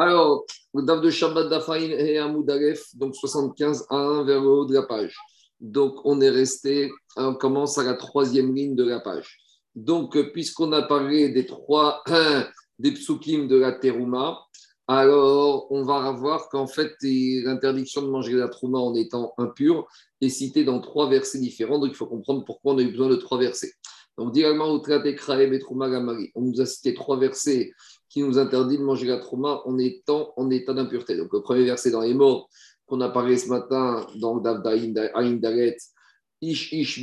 Alors, le de Shabbat Dafaïn et Amoudalef, donc 75 à 1 vers le haut de la page. Donc, on est resté, on commence à la troisième ligne de la page. Donc, puisqu'on a parlé des trois, des psukim de la terouma, alors on va voir qu'en fait, l'interdiction de manger la trouma en étant impur est citée dans trois versets différents. Donc, il faut comprendre pourquoi on a eu besoin de trois versets. Donc, directement, on nous a cité trois versets qui nous interdisent de manger la trouma en étant en état d'impureté. Donc, le premier verset dans les mots qu'on a parlé ce matin dans le Dav Daret, Ish Ish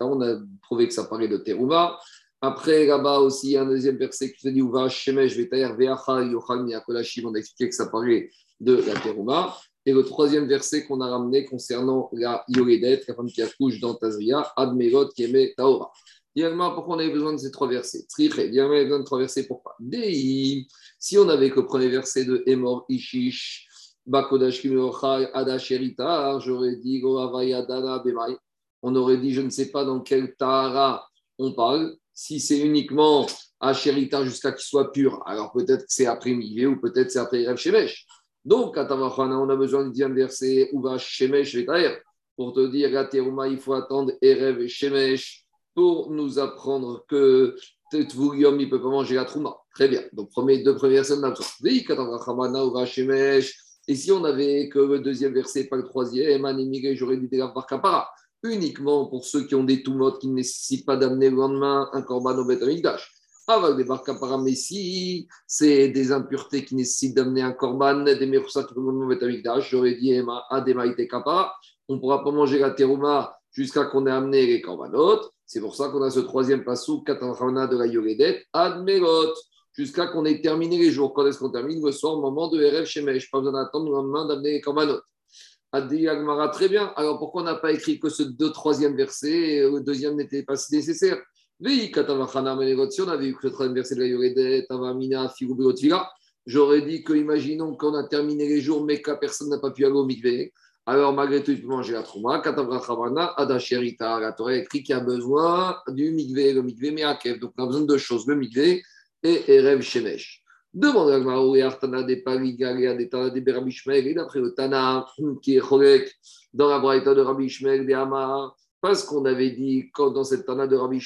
On a prouvé que ça parlait de terouma. Après, là-bas aussi, un deuxième verset qui se dit Uva Shemesh Vetayer Veacha Yochal Miakolashim. On a expliqué que ça parlait de la terouma. Et le troisième verset qu'on a ramené concernant la Yoredet, la femme qui accouche dans Tazria, Admerot Keme Taora. Pourquoi on avait besoin de ces trois versets? Triché, besoin de trois versets, pourquoi? Si on avait que le premier verset de Emor Ishish, Bakodash Adasherita, j'aurais dit Goavayadana Bemai. On aurait dit, je ne sais pas dans quel Tahara on parle, si c'est uniquement Asherita jusqu'à qu'il soit pur, alors peut-être que c'est après Mivé ou peut-être c'est après Rev Shemesh. Donc, à on a besoin du deuxième verset, où va Shemesh pour te dire, la Teruma, il faut attendre Erev Shemesh pour nous apprendre que Tetvurium, il ne peut pas manger la Trouma. Très bien. Donc, premier, deux a besoin. Shemesh. Et si on avait que le deuxième verset, pas le troisième, j'aurais dit par Kapara. Uniquement pour ceux qui ont des toumotes qui ne nécessitent pas d'amener le lendemain un korban au Beth avec des barkapara, mais si c'est des impuretés qui nécessitent d'amener un korban, des meroussat qui peuvent j'aurais dit ademaïte kapara, on ne pourra pas manger la terouma jusqu'à qu'on ait amené les korbanot. C'est pour ça qu'on a ce troisième passou, katanrana de la yoredet, admerot, jusqu'à qu'on ait terminé les jours. Quand est-ce qu'on termine Le soir, au moment de RF Shemesh. Pas besoin d'attendre le lendemain d'amener les korbanot. Adi Agmara, très bien. Alors pourquoi on n'a pas écrit que ce deux, troisième verset Le deuxième n'était pas si nécessaire? Si on avait eu que le troisième verset de la Yoredet, j'aurais dit que, imaginons qu'on a terminé les jours, mais que personne n'a pas pu aller au mikvé. Alors, malgré tout, il peut manger la trouma. Adasherita, la Torah écrit qu'il y a besoin du mikvé, le mikvé meakev. Donc, on a besoin de deux choses, le mikvé et Erev Shemesh. Demande à Gmarou et Artana des Parigalia, des Tana des Berabishmel, et d'après le Tana qui est Cholek dans la Braïta de Rabbi Ishmael, des Amar, parce qu'on avait dit, quand dans cette Tana de Rabbi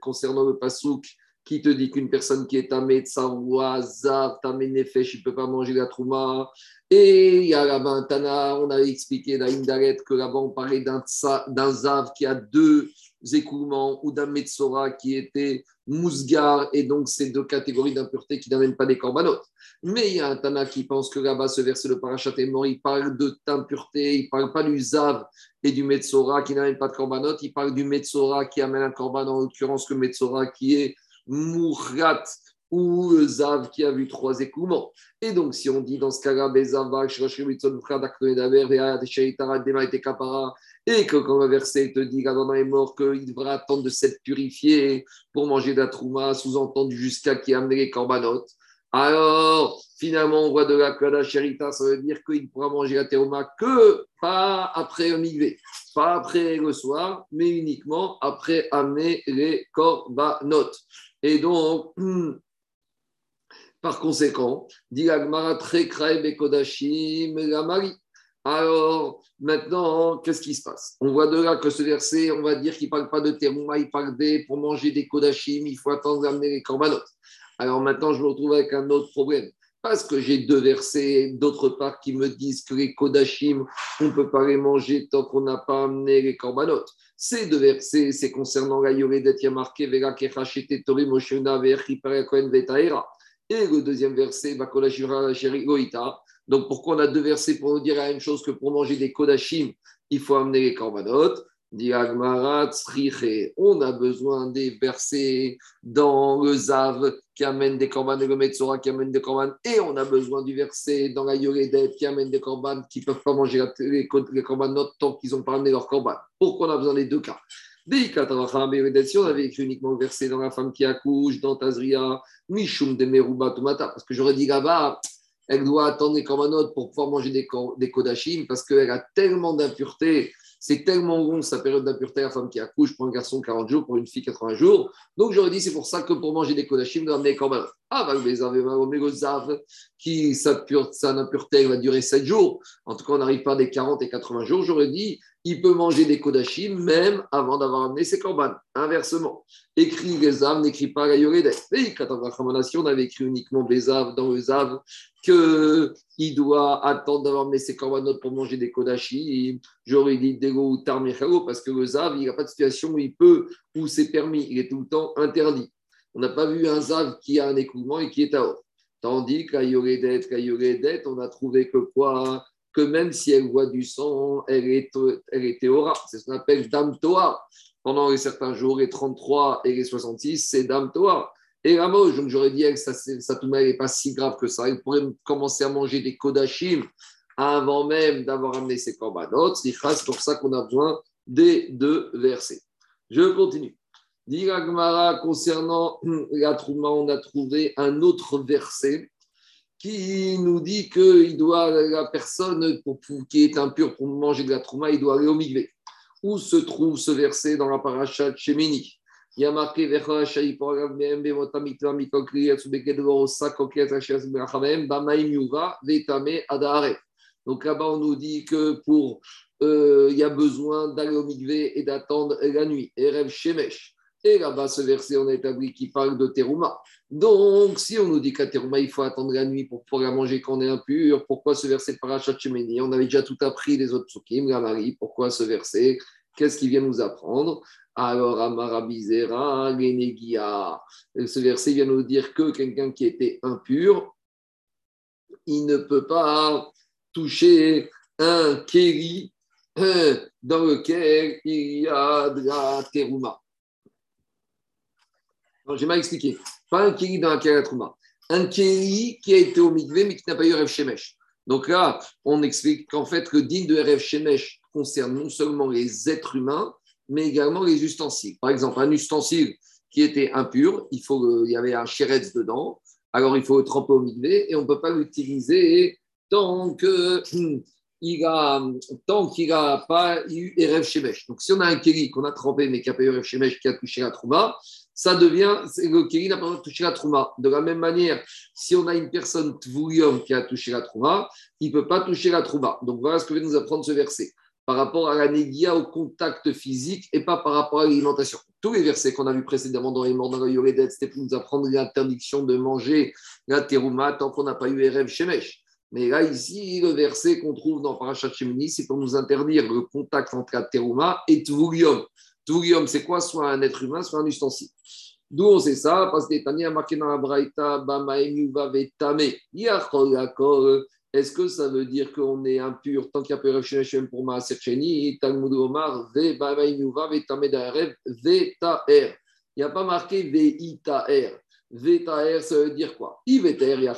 concernant le Pasouk, qui te dit qu'une personne qui est tamé de zav, tamé nefesh, il ne peut pas manger la trouma? Et il y a là-bas un Tana, on avait expliqué dans Indaret que là-bas on parlait d'un zav qui a deux écoulements ou d'un Metsora qui était mousgar et donc ces deux catégories d'impureté qui n'amènent pas des corbanotes. Mais il y a un Tana qui pense que là-bas, ce verset, le parachat est mort, il parle de impureté, il ne parle pas du Zav et du Metzora qui n'amène pas de korbanot, il parle du Metzora qui amène un korban, en l'occurrence le Metzora qui est Mourrat ou Zav qui a vu trois écoulements. Et donc, si on dit dans ce cas-là, et que quand le verset te dit qu'Adam est mort, qu'il devra attendre de s'être purifié pour manger de la trouma, sous-entendu jusqu'à qui a amené les corbanotes, alors, finalement, on voit de la que charita, ça veut dire qu'il pourra manger la théoma que pas après migvé, pas après le soir, mais uniquement après amener les korbanot. Et donc, par conséquent, dit la très Bekodashim la Marie. Alors, maintenant, qu'est-ce qui se passe? On voit de là que ce verset, on va dire qu'il ne parle pas de théoma, il parle des, pour manger des kodashim, il faut attendre d'amener les korbanot. Alors maintenant, je me retrouve avec un autre problème. Parce que j'ai deux versets, d'autre part, qui me disent que les Kodashim, on ne peut pas les manger tant qu'on n'a pas amené les Korbanot. Ces deux versets, c'est concernant la Yoredet, il y a marqué Vera Tori Moshena Et le deuxième verset, Bakolashira Goïta. Donc pourquoi on a deux versets pour nous dire la même chose que pour manger des Kodashim, il faut amener les Korbanot on a besoin des versets dans le Zav qui amène des corbanes et le Metzora qui amène des corbanes, et on a besoin du verset dans la Yoredet qui amène des corbanes qui ne peuvent pas manger les, les corbanes tant qu'ils n'ont pas amené leurs corbanes. Pourquoi on a besoin des deux cas? Si on avait écrit uniquement le verset dans la femme qui accouche, dans Tazria, Mishum de Meruba Tomata, parce que j'aurais dit là-bas, elle doit attendre les corbanotes pour pouvoir manger des, des kodashim, parce qu'elle a tellement d'impuretés c'est tellement long sa période d'impureté, la femme qui accouche, pour un garçon 40 jours, pour une fille 80 jours. Donc j'aurais dit, c'est pour ça que pour manger des kodachim, de ramener korban. Ah, bah, les zav, qui sa, sa impureté va durer 7 jours. En tout cas, on n'arrive pas des 40 et 80 jours. J'aurais dit, il peut manger des kodachim même avant d'avoir amené ses korban. Inversement, écrit les Zav n'écrit pas la yoredet. Et quand on avait écrit uniquement les Zav dans le Zav qu'il doit attendre d'avoir amené ses corbanotes pour manger des kodachim. J'aurais dit Dego ou Tarmichalo parce que le Zav, il n'a pas de situation où il peut, où c'est permis. Il est tout le temps interdit. On n'a pas vu un Zav qui a un écoulement et qui est à haut. Tandis qu'à Yoredet, on a trouvé que quoi? Que même si elle voit du sang, elle est, elle est théora. C'est ce qu'on appelle Dame Toa. Pendant les certains jours, les 33 et les 66, c'est Dame Toa. Et la moche, donc j'aurais dit que ça, ça n'est pas si grave que ça. Il pourrait commencer à manger des kodachim avant même d'avoir amené ses corbanotes. C'est pour ça qu'on a besoin des deux versets. Je continue. Diragmara, concernant la Trouma, on a trouvé un autre verset qui nous dit que doit, la personne qui est impure pour manger de la trouma, il doit aller au migvé. Où se trouve ce verset dans la paracha de Shemini Il y a marqué donc là-bas, on nous dit que pour euh, il y a besoin d'aller au migvé et d'attendre la nuit. Et là-bas, ce verset, on a établi qui parle de terouma. Donc, si on nous dit qu'à terouma, il faut attendre la nuit pour pouvoir manger quand on est impur, pourquoi ce verset de Parachat Shemeni On avait déjà tout appris les autres psukim, la pourquoi ce verset Qu'est-ce qu'il vient nous apprendre? Alors, Amarabizera, Genegia. Ce verset vient nous dire que quelqu'un qui était impur, il ne peut pas toucher un kéri euh, dans lequel il y a de la terouma j'ai mal expliqué. Pas un kéli dans la trouma. Un kéli qui a été au mikvé mais qui n'a pas eu Rev Shemesh. Donc là, on explique qu'en fait, le din de Rev Shemesh concerne non seulement les êtres humains, mais également les ustensiles. Par exemple, un ustensile qui était impur, il, faut, il y avait un chéretz dedans, alors il faut le tremper au mikvé et on ne peut pas l'utiliser tant qu'il n'a pas eu Erev Shemesh. Donc, si on a un kéli qu'on a trempé mais qui n'a pas eu Erev Shemesh, qui a touché la trouma, ça devient, le Kéli n'a pas touché la Trouma. De la même manière, si on a une personne Tvoulium qui a touché la Trouma, il ne peut pas toucher la Trouma. Donc voilà ce que vient nous apprendre ce verset. Par rapport à la Négia, au contact physique et pas par rapport à l'alimentation. Tous les versets qu'on a vus précédemment dans les morts dans le c'était pour nous apprendre l'interdiction de manger la Terouma tant qu'on n'a pas eu Erev Shemesh. Mais là, ici, le verset qu'on trouve dans Parashat Shemini, c'est pour nous interdire le contact entre la terouma et Tvoulium. Tvoulium, c'est quoi Soit un être humain, soit un ustensile? D'où on sait ça? Parce que Tania a marqué dans la Braïta, Vetame. Est-ce que ça veut dire qu'on est impur tant qu'il y a pas Shem pour Maaser Cheni Talmud Omar, Ve Vetame Daerev, Vetaer. Il n'y a pas marqué Veitaer. Vetaer, ça veut dire quoi? Ivetaer,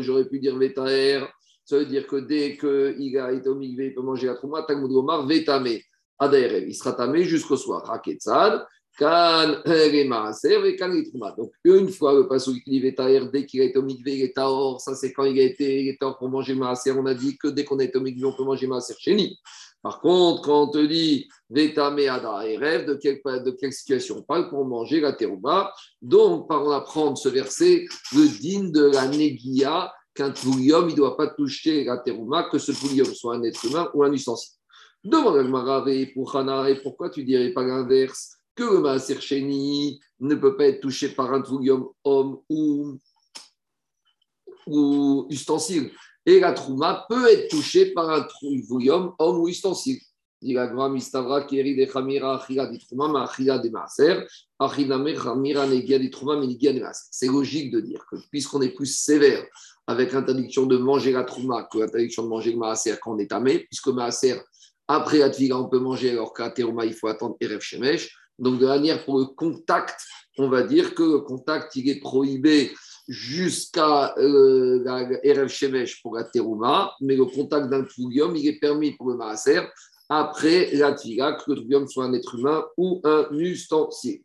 j'aurais pu dire Vetaer. Ça veut dire que dès qu'il a été au il peut manger la trouma. Talmud Omar, Vetame. Adaerev. Il sera tamé jusqu'au soir. Raketzad. Kan Donc, une fois le passage qui dit dès qu'il a été au mikvé, il est taor. Ça, c'est quand il a été, il est pour manger maaser. On a dit que dès qu'on est au mikvé, on peut manger maaser chez Par contre, quand on te dit Vetame Ada et rêve, de quelle, de quelle situation on parle pour manger la terouba Donc, par on apprendre ce verset, le din de la negia, qu'un poulium, il ne doit pas toucher la terouma, que ce poulium soit un être humain ou un ustensile. Demande à pour Hana, pourquoi tu dirais pas l'inverse que le Maaser ne peut pas être touché par un Tvoulium homme ou, ou ustensile. Et la Trouma peut être touchée par un Tvoulium homme ou ustensile. C'est logique de dire que puisqu'on est plus sévère avec l'interdiction de manger la trouma que l'interdiction de manger le maaser quand on est tamé, puisque maaser, après la tviga, on peut manger alors qu'à terouma, il faut attendre Erev Shemesh. Donc, de manière pour le contact, on va dire que le contact, il est prohibé jusqu'à euh, pour la mais le contact d'un troubium, il est permis pour le maaser après la que le troubium soit un être humain ou un ustensile.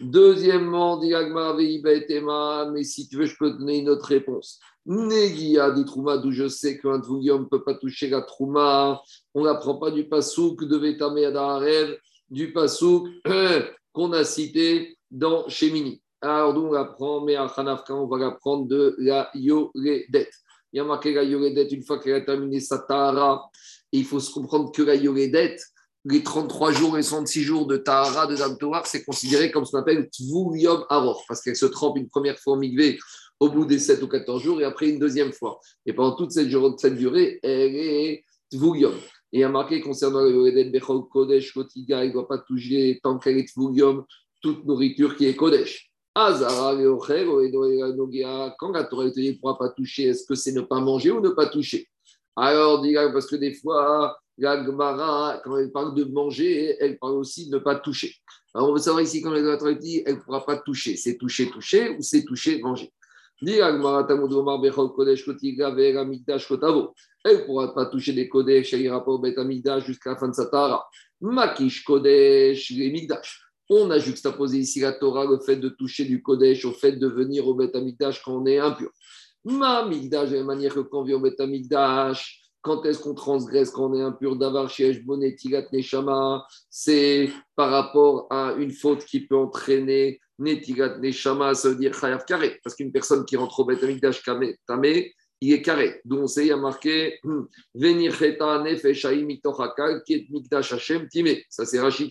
Deuxièmement, mais si tu veux, je peux te donner une autre réponse. Negia dit Trouma, d'où je sais qu'un Tvugium ne peut pas toucher la Trouma. On n'apprend pas du Pasouk de Vetame Adarev, du Pasouk qu'on a cité dans Shemini. Alors, d'où on l'apprend, mais à Hanafka, on va l'apprendre de la Yoredet. Il y a marqué la Yoredet une fois qu'elle a terminé sa Tahara. il faut se comprendre que la Yoredet, les 33 jours et 66 jours de Tahara de Dame c'est considéré comme ce qu'on appelle Tvul Aror, parce qu'elle se trempe une première fois en Migvé au bout des 7 ou 14 jours et après une deuxième fois. Et pendant toute cette, durée, elle est Tvul Et il y a marqué concernant le Bechol Kodesh, Kotiga, il ne doit pas toucher tant qu'elle est Tvul toute nourriture qui est Kodesh. Azara, quand la Torah ne pourra pas toucher, est-ce que c'est ne pas manger ou ne pas toucher? Alors, parce que des fois, la Gemara, quand elle parle de manger, elle parle aussi de ne pas toucher. Alors, on veut savoir ici, quand la Torah dit elle ne pourra pas toucher, c'est toucher, toucher ou c'est toucher, manger elle ne pourra pas toucher des Kodesh, elle ira pas au Bet jusqu'à la fin de sa Tara. Makish Kodesh, les. On a juxtaposé ici la Torah, le fait de toucher du Kodesh au fait de venir au Bet quand on est impur. Ma Migdash, de la manière que quand on vient au Bet quand est-ce qu'on transgresse quand on est impur? D'avar Bonet, Tigat, Neshama C'est par rapport à une faute qui peut entraîner Netigat, Neshama, ça veut dire Chayav Karé. Parce qu'une personne qui rentre au Bet Amigdash Tamé, il est carré. On sait, il y a marqué hmm, Venir Cheta Nefeshaim Kiet Mikdash Hashem Timé. Ça, c'est Rashi.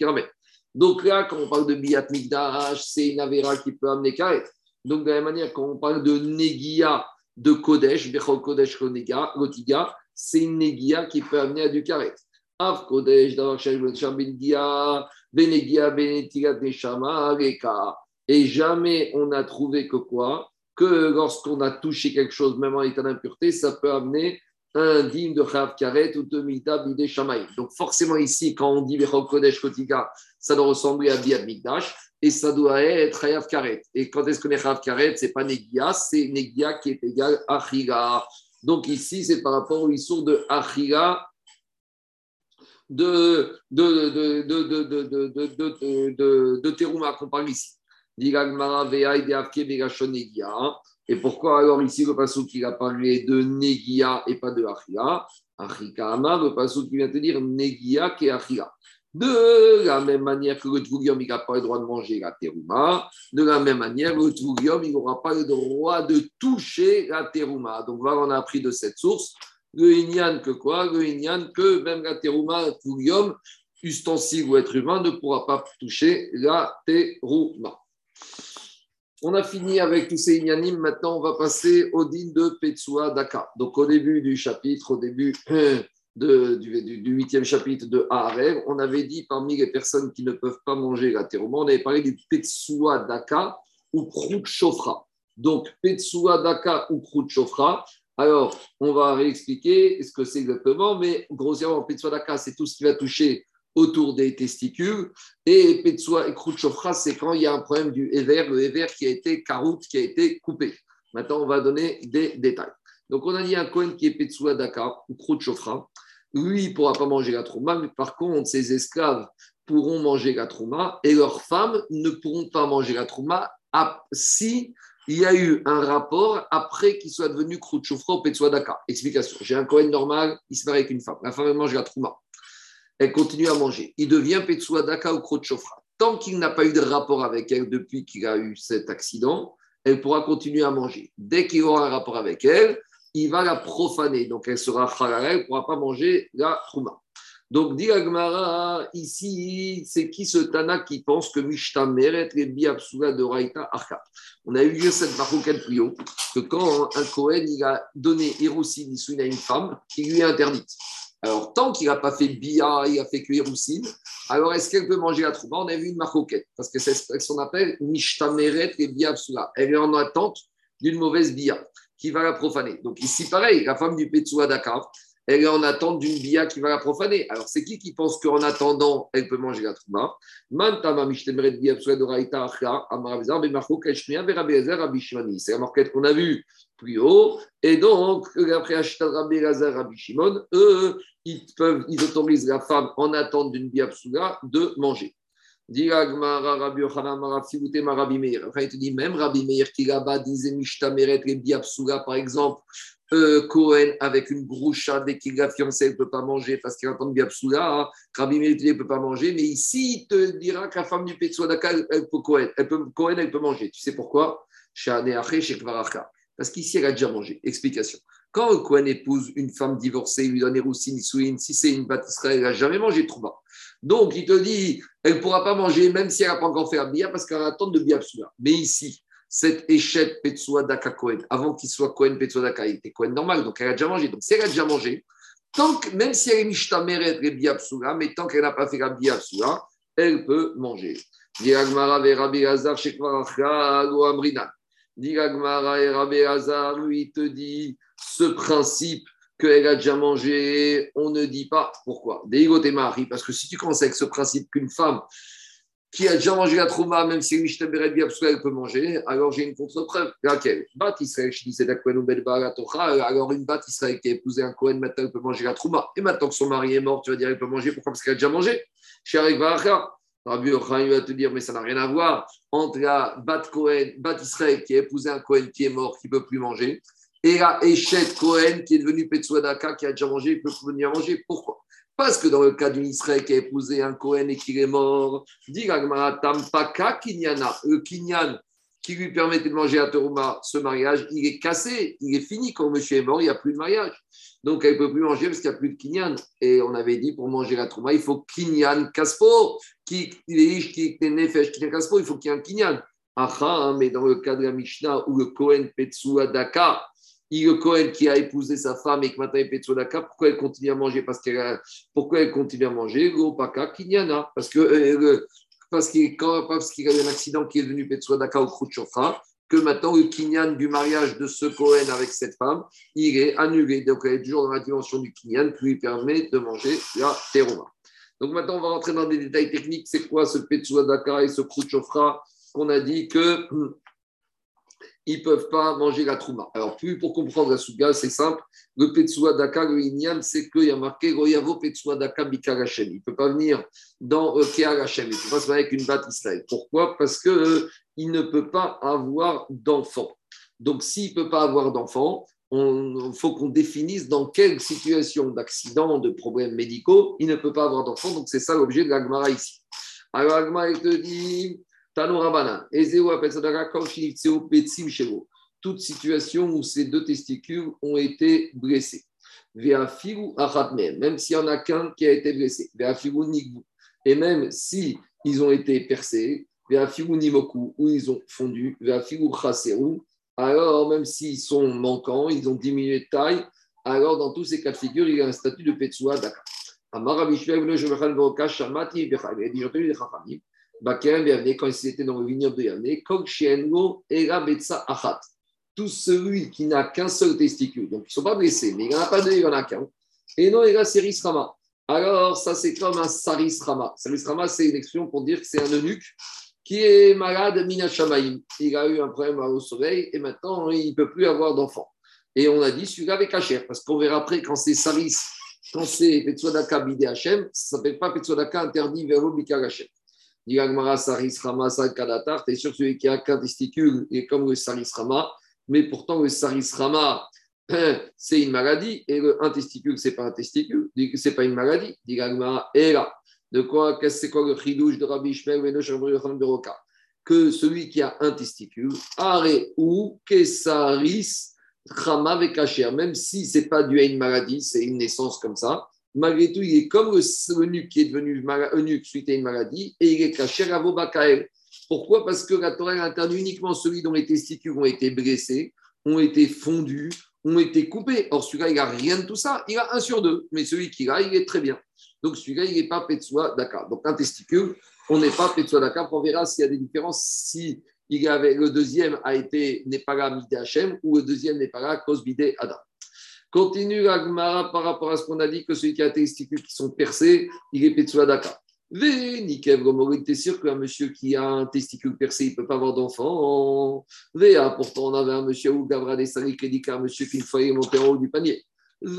Donc là, quand on parle de Biat Mikdash, c'est une Avera qui peut amener carré. Donc, de la même manière, quand on parle de Negia de Kodesh, Bechol Kodesh Lotiga, c'est une Negia qui peut amener à du carré. Av Kodesh, Bengia, Benegia, Benetigat Neshama, Reka. Et jamais on a trouvé que quoi Que lorsqu'on a touché quelque chose, même en état d'impureté, ça peut amener un digne de Chav Karet ou de Mita Bide Shamaï. Donc forcément ici, quand on dit Bechok Kodesh Kotika, ça doit ressembler à Biad Mikdash et ça doit être Chayav Karet. Et quand est-ce qu'on est Chayav Karet C'est pas Negia, c'est Negia qui est égal à Chiga. Donc ici, c'est par rapport au issour de Achiga de, de, de, de, de, de, de, de qu'on parle ici. Et pourquoi alors ici le passage qui a parlé de Negia et pas de Achia Achika le passage qui vient te dire Negia et Achia. De la même manière que le Tvugium, il n'a pas le droit de manger la terouma, de la même manière, le Tvugium, il n'aura pas le droit de toucher la terouma. Donc voilà, on a appris de cette source le Inyan que quoi? Le Inyan que même la terouma, Tvugium, ustensile ou être humain, ne pourra pas toucher la terouma. On a fini avec tous ces ignanim. Maintenant, on va passer au din de Petsua Daka. Donc, au début du chapitre, au début du huitième chapitre de Haarev, on avait dit parmi les personnes qui ne peuvent pas manger la on avait parlé du Petsua Daka ou Krout Chofra. Donc, Petsua Daka ou Krout Chofra. Alors, on va réexpliquer ce que c'est exactement, mais grossièrement, Petsua Daka, c'est tout ce qui va toucher autour des testicules. Et Petsua et Khrouchtchofra, c'est quand il y a un problème du éver, le éver qui a été caroute, qui a été coupé. Maintenant, on va donner des détails. Donc, on a dit un coin qui est Petsua Dakar ou Khrouchtchofra. Lui, il ne pourra pas manger la trouma, mais par contre, ses esclaves pourront manger la trouma et leurs femmes ne pourront pas manger la trouma si il y a eu un rapport après qu'il soit devenu Khrouchtchofra ou Petsua. Explication. J'ai un coin normal, il se marie avec une femme. La femme mange la trouma elle continue à manger. Il devient Petsua Daka ou Chofra. Tant qu'il n'a pas eu de rapport avec elle depuis qu'il a eu cet accident, elle pourra continuer à manger. Dès qu'il aura un rapport avec elle, il va la profaner. Donc elle sera halal, elle ne pourra pas manger la trouma. Donc, dit Agmara, ici, c'est qui ce Tana qui pense que Mishta Meret et Biabsula de Raïta Arka? On a eu lieu cette marocaine plus que quand un Kohen il a donné Hiroshi à une femme, qui lui est interdite. Alors, tant qu'il n'a pas fait bia, il a fait cuire roussine, alors est-ce qu'elle peut manger la trouba? On a vu une maroquette, parce que c'est ce qu'on appelle mishtameret et biabsula. Elle est en attente d'une mauvaise bia qui va la profaner. Donc ici, pareil, la femme du Petsua Dakar, elle est en attente d'une bia qui va la profaner. Alors, c'est qui qui pense qu'en attendant, elle peut manger la trouba? C'est la marquette qu'on a vue plus haut. Et donc, après Rabbi Lazar, Rabbi Shimon, eux, ils, peuvent, ils autorisent la femme en attente d'une biapsuga de manger. Rabbi. Enfin, il te dit même Rabbi Meir qui là-bas disait Mishtameret et Biabsula, par exemple, euh, Cohen avec une groucha dès qu'il a fiancé, elle ne peut pas manger parce qu'il entend Biabsula. Hein. Rabbi Meir ne peut pas manger, mais ici, il te dira que la femme du Petsuadaka, elle peut Cohen. Elle peut, Cohen, elle peut manger. Tu sais pourquoi? Parce qu'ici, elle a déjà mangé. Explication. Quand un Cohen épouse une femme divorcée, lui donne Eroussin, si c'est une bâtisserie, elle n'a jamais mangé de trouba. Donc, il te dit, elle ne pourra pas manger, même si elle n'a pas encore fait un bia, parce qu'elle attend de biabsula. Mais ici, cette échette Petsua Daka Cohen, avant qu'il soit Cohen Petsua Daka, il était Cohen normal, donc elle a déjà mangé. Donc, si elle a déjà mangé, tant que, même si elle est Mishta Meret et biabsula, mais tant qu'elle n'a pas fait la biabsula, elle peut manger. Amrina. Diragmara et Rabbi Hazar, lui, te dit ce principe qu'elle a déjà mangé, on ne dit pas pourquoi. Marie, parce que si tu commences avec ce principe qu'une femme qui a déjà mangé la trouma, même si elle peut manger, alors j'ai une contre-preuve. Laquelle? Bat Israël, je disais alors une bat Israël qui a épousé un Cohen, maintenant elle peut manger la trouma. Et maintenant que son mari est mort, tu vas dire elle peut manger, pourquoi? Parce qu'elle a déjà mangé. Chez Rabbi Yochanan va te dire, mais ça n'a rien à voir entre la bat, Cohen, bat Israël qui a épousé un Cohen qui est mort, qui ne peut plus manger, et la Echet Cohen qui est devenu Petsuadaka, qui a déjà mangé, il peut venir manger. Pourquoi? Parce que dans le cas d'une Israël qui a épousé un Cohen et qui est mort, dit Tampaka Kinyana, le Kinyan qui lui permettait de manger à Toruma, ce mariage, il est cassé, il est fini. Quand monsieur est mort, il n'y a plus de mariage. Donc, elle ne peut plus manger parce qu'il n'y a plus de Kinyan. Et on avait dit, pour manger la Trouma, il faut Kinyan Kaspo. Qui est qui Nefesh, Kinyan Kaspo, il faut qu'il y ait un Kinyan. Aha, mais dans le cas de la Mishnah où le Kohen Petsuadaka, il le Cohen qui a épousé sa femme et que maintenant est Sodaka, pourquoi elle continue à manger? Parce qu'elle Pourquoi elle continue à manger? Kinyana. Parce que euh, parce qu'il qu'il a eu un accident qui est devenu Petswadaka au Khrouchofra, que maintenant le kinyan du mariage de ce Cohen avec cette femme, il est annulé. Donc elle est toujours dans la dimension du kinyan qui lui permet de manger la teroma. Donc maintenant on va rentrer dans des détails techniques. C'est quoi ce Petswadaka et ce Khrouchofra qu'on a dit que ils ne peuvent pas manger la trouma. Alors, plus pour comprendre la souga, c'est simple. Le Petsua Daka, le Inyan, c'est qu'il y a marqué Royavo Petsua Daka Bikar Il ne peut pas venir dans euh, Il ne peut pas se marier avec une batte Israël. Pourquoi? Parce qu'il euh, ne peut pas avoir d'enfant. Donc, s'il ne peut pas avoir d'enfant, il faut qu'on définisse dans quelle situation d'accident, de problèmes médicaux, il ne peut pas avoir d'enfant. Donc, c'est ça l'objet de l'Agmara ici. Alors, l'Agmara, il te dit toute situation où ces deux testicules ont été blessés. Même s'il n'y en a qu'un qui a été blessé. Et même si ils ont été percés, ou ils ont fondu, alors même s'ils sont manquants, ils ont diminué de taille, alors dans tous ces cas de figure, il y a un statut de Petsua Daka. Bakem Yavne, quand il était dans le vignoble de Yavne, Kog Shiengo Era Betsa Achat. Tout celui qui n'a qu'un seul testicule, donc ils ne sont pas blessés, mais il n'y en a pas deux, il n'y en a qu'un. Et non, il a Seris Rama. Alors, ça, c'est comme un Saris Rama. Saris Rama, c'est une expression pour dire que c'est un eunuque qui est malade, Mina Shamaim. Il a eu un problème au soleil et maintenant, il ne peut plus avoir d'enfant. Et on a dit celui-là avec Hacher, parce qu'on verra après quand c'est Saris, quand c'est Petsuadaka Bide Hachem, ça ne s'appelle pas Petsuadaka interdit vers Hachem. Diragmara Saris Rama Kadatar, tu es sûr celui qui a qu'un testicule est comme le Saris Rama, mais pourtant le Saris Rama, c'est une maladie, et le, un testicule, ce n'est pas un testicule, c'est pas une maladie. Diragmara est là. De quoi, c'est quoi le chidouche de Rabbi Ishmael de Roka? Que celui qui a un testicule, are ou Kesaris Rama Vekacher, même si ce n'est pas dû à une maladie, c'est une naissance comme ça, malgré tout, il est comme le eunuque qui est devenu eunuque suite à une maladie, et il est caché à Bakael. Pourquoi? Parce que la Torah interdit uniquement celui dont les testicules ont été blessés, ont été fondus, ont été coupés. Or, celui-là, il n'a rien de tout ça. Il a un sur deux. Mais celui qui a, il est très bien. Donc, celui-là, il n'est pas Petsua Dakar. Donc, un testicule, on n'est pas Petsua Dakar. On verra s'il y a des différences. Si il avait, le deuxième a été n'est pas là Midé Hachem ou le deuxième n'est pas là cause Adam. Continue l'Agmara par rapport à ce qu'on a dit que celui qui a des testicules qui sont percés, il est Petsuadaka. Vé, Nikev Gomorit, t'es sûr qu'un monsieur qui a un testicule percé, il ne peut pas avoir d'enfant? Vé, pourtant on avait un monsieur où Gavra des qui dit qu'un monsieur qui fallait monter en haut du panier. il